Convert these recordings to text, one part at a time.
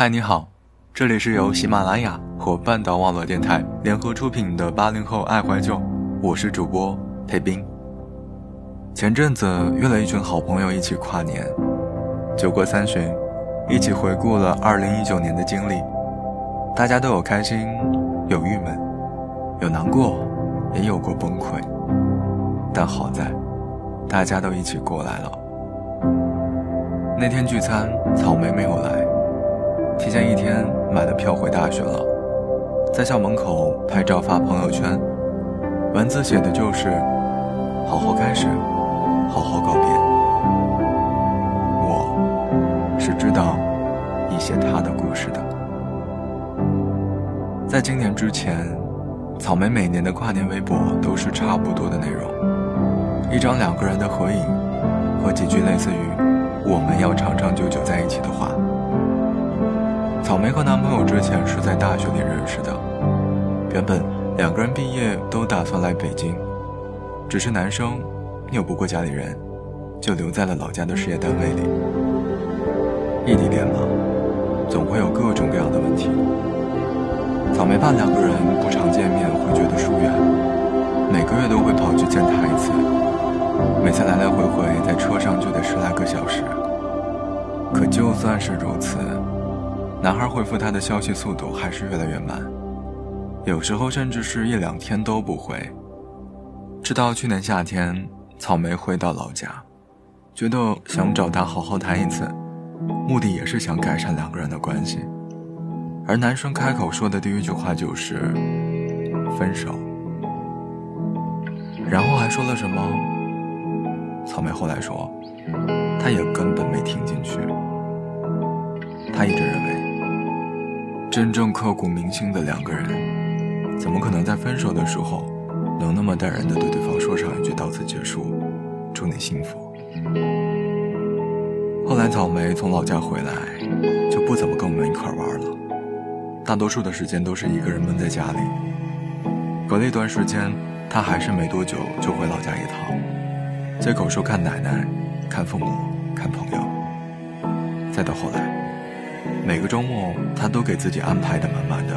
嗨，你好，这里是由喜马拉雅和半岛网络电台联合出品的八零后爱怀旧，我是主播裴斌。前阵子约了一群好朋友一起跨年，酒过三巡，一起回顾了二零一九年的经历，大家都有开心，有郁闷，有难过，也有过崩溃，但好在，大家都一起过来了。那天聚餐，草莓没有来。提前一天买了票回大学了，在校门口拍照发朋友圈，文字写的就是“好好开始，好好告别”。我是知道一些他的故事的。在今年之前，草莓每年的跨年微博都是差不多的内容，一张两个人的合影和几句类似于“我们要长长久久在一起”的话。没和男朋友之前是在大学里认识的，原本两个人毕业都打算来北京，只是男生拗不过家里人，就留在了老家的事业单位里。异地恋嘛，总会有各种各样的问题。草莓怕两个人不常见面会觉得疏远，每个月都会跑去见他一次，每次来来回回在车上就得十来个小时。可就算是如此。男孩回复他的消息速度还是越来越慢，有时候甚至是一两天都不回。直到去年夏天，草莓回到老家，觉得想找他好好谈一次，目的也是想改善两个人的关系。而男生开口说的第一句话就是“分手”，然后还说了什么？草莓后来说，他也根本没听进去。真正刻骨铭心的两个人，怎么可能在分手的时候，能那么淡然的对对方说上一句“到此结束，祝你幸福”？后来草莓从老家回来，就不怎么跟我们一块玩了，大多数的时间都是一个人闷在家里。隔了一段时间，他还是没多久就回老家一趟，借口说看奶奶、看父母、看朋友。再到后来。每个周末，他都给自己安排的满满的，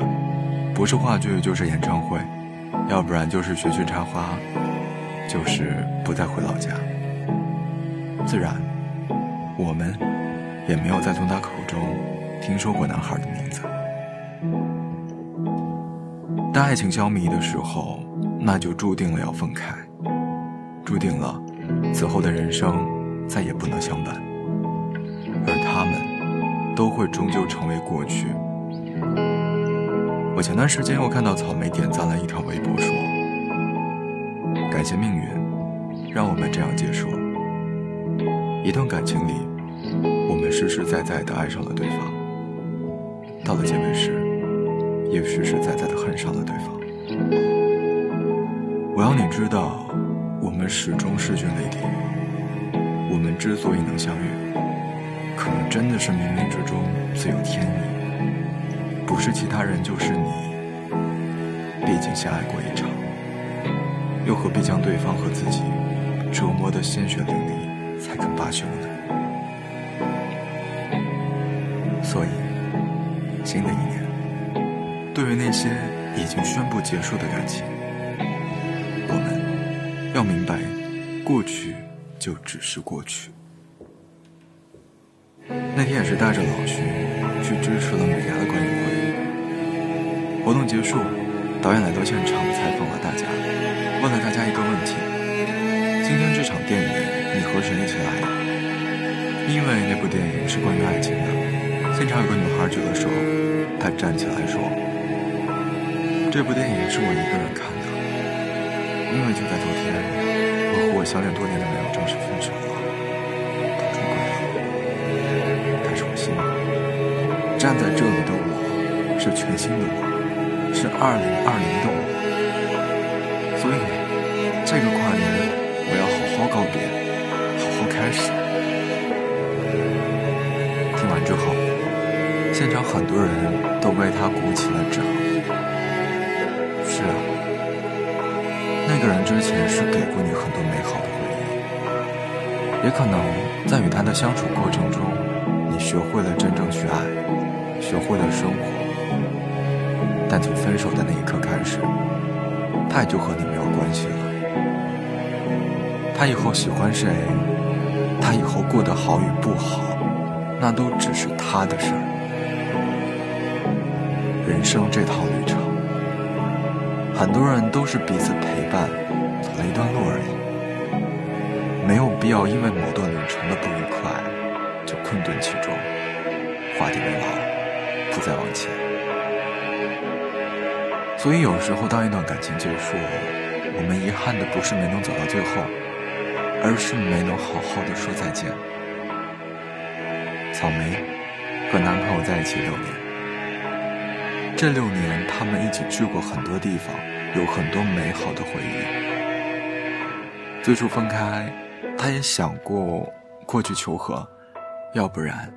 不是话剧就是演唱会，要不然就是学学插花，就是不再回老家。自然，我们也没有再从他口中听说过男孩的名字。当爱情消弭的时候，那就注定了要分开，注定了此后的人生再也不能相伴，都会终究成为过去。我前段时间又看到草莓点赞了一条微博，说：“感谢命运，让我们这样结束。一段感情里，我们实实在在的爱上了对方，到了结尾时，也实实在在的恨上了对方。我要你知道，我们始终势均力敌。我们之所以能相遇。”可能真的是冥冥之中自有天意，不是其他人就是你。毕竟相爱过一场，又何必将对方和自己折磨得鲜血淋漓才肯罢休呢？所以，新的一年，对于那些已经宣布结束的感情，我们要明白，过去就只是过去。那天也是带着老徐去支持了美牙的观影会。活动结束，导演来到现场采访了大家，问了大家一个问题：今天这场电影你和谁一起来的？因为那部电影是关于爱情的。现场有个女孩举了手，她站起来说：“这部电影是我一个人看的，因为就在昨天，我和我相恋多年的男友正式分手了。”站在这里的我，是全新的我，是二零二零的我。所以，这个跨年，我要好好告别，好好开始。听完之后，现场很多人都为他鼓起了掌。是啊，那个人之前是给过你很多美好的回忆，也可能在与他的相处过程中，学会了真正去爱。学会了生活。但从分手的那一刻开始，他也就和你没有关系了。他以后喜欢谁，他以后过得好与不好，那都只是他的事儿。人生这套旅程，很多人都是彼此陪伴，走了一段路而已，没有必要因为某段，困顿其中，画地为牢，不再往前。所以有时候，当一段感情结束，我们遗憾的不是没能走到最后，而是没能好好的说再见。草莓和男朋友在一起六年。这六年，他们一起去过很多地方，有很多美好的回忆。最初分开，他也想过过去求和，要不然，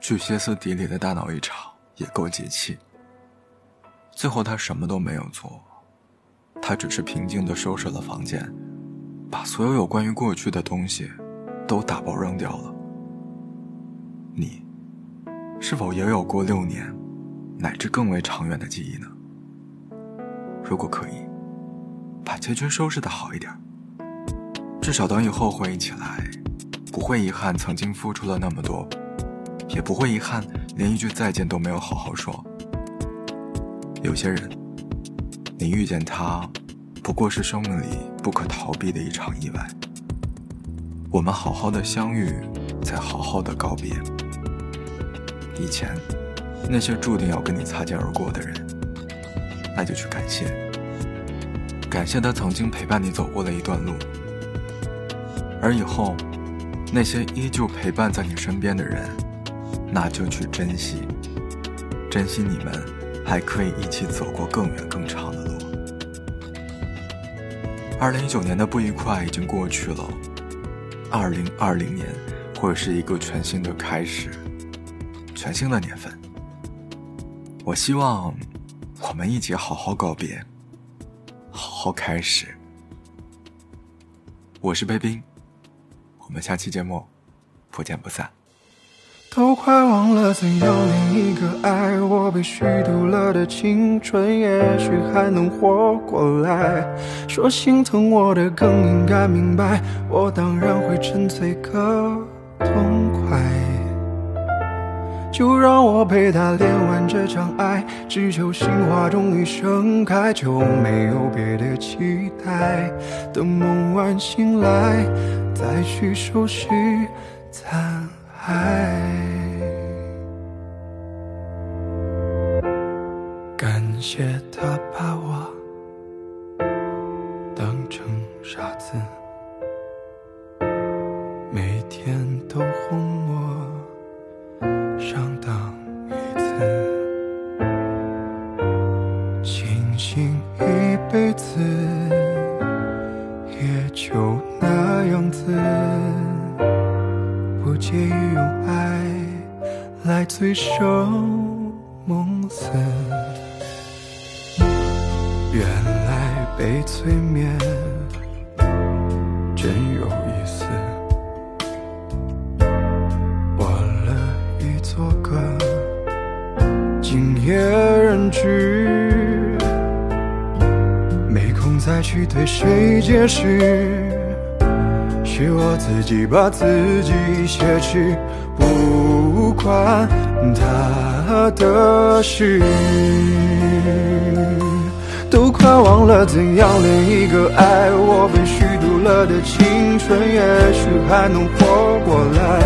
去歇斯底里的大闹一场也够解气。最后，他什么都没有做，他只是平静地收拾了房间，把所有有关于过去的东西都打包扔掉了。你，是否也有过六年？乃至更为长远的记忆呢？如果可以，把结局收拾的好一点，至少等以后回忆起来，不会遗憾曾经付出了那么多，也不会遗憾连一句再见都没有好好说。有些人，你遇见他，不过是生命里不可逃避的一场意外。我们好好的相遇，再好好的告别。以前。那些注定要跟你擦肩而过的人，那就去感谢，感谢他曾经陪伴你走过了一段路。而以后，那些依旧陪伴在你身边的人，那就去珍惜，珍惜你们还可以一起走过更远更长的路。二零一九年的不愉快已经过去了，二零二零年会是一个全新的开始，全新的年份。我希望我们一起好好告别，好好开始。我是贝冰，我们下期节目不见不散。都快忘了怎样恋一个爱我被虚度了的青春，也许还能活过来。说心疼我的更应该明白，我当然会沉醉个痛快。就让我陪他练完这场爱，只求心花终于盛开，就没有别的期待。等梦完醒来，再去收拾残骸。感谢他把我当成傻子，原来被催眠真有意思。夜人质，没空再去对谁解释，是我自己把自己挟持，不关他的事。都快忘了怎样恋一个爱我被虚度了的青春，也许还能活过来。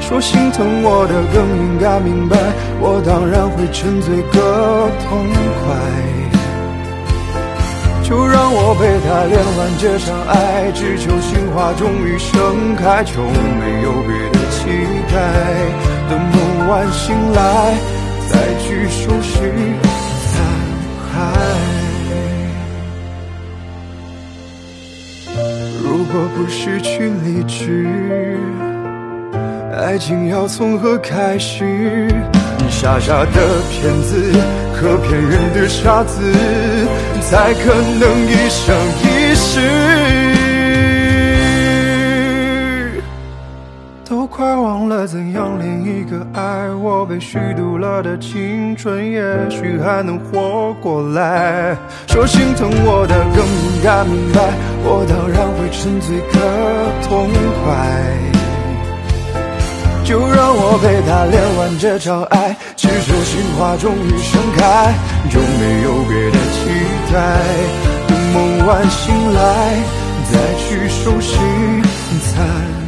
说心疼我的更应该明白，我当然会沉醉个痛快。就让我陪他恋完这场爱，只求心花终于盛开，就没有别的期待。等梦完醒来，再去收拾失去理智。爱情要从何开始？你傻傻的骗子，和骗人的傻子，才可能一生一世。被虚度了的青春，也许还能活过来。说心疼我的更应该明白，我当然会沉醉个痛快。就让我陪他恋完这场爱，只求心花终于盛开，就没有别的期待。等梦完醒来，再去收拾残。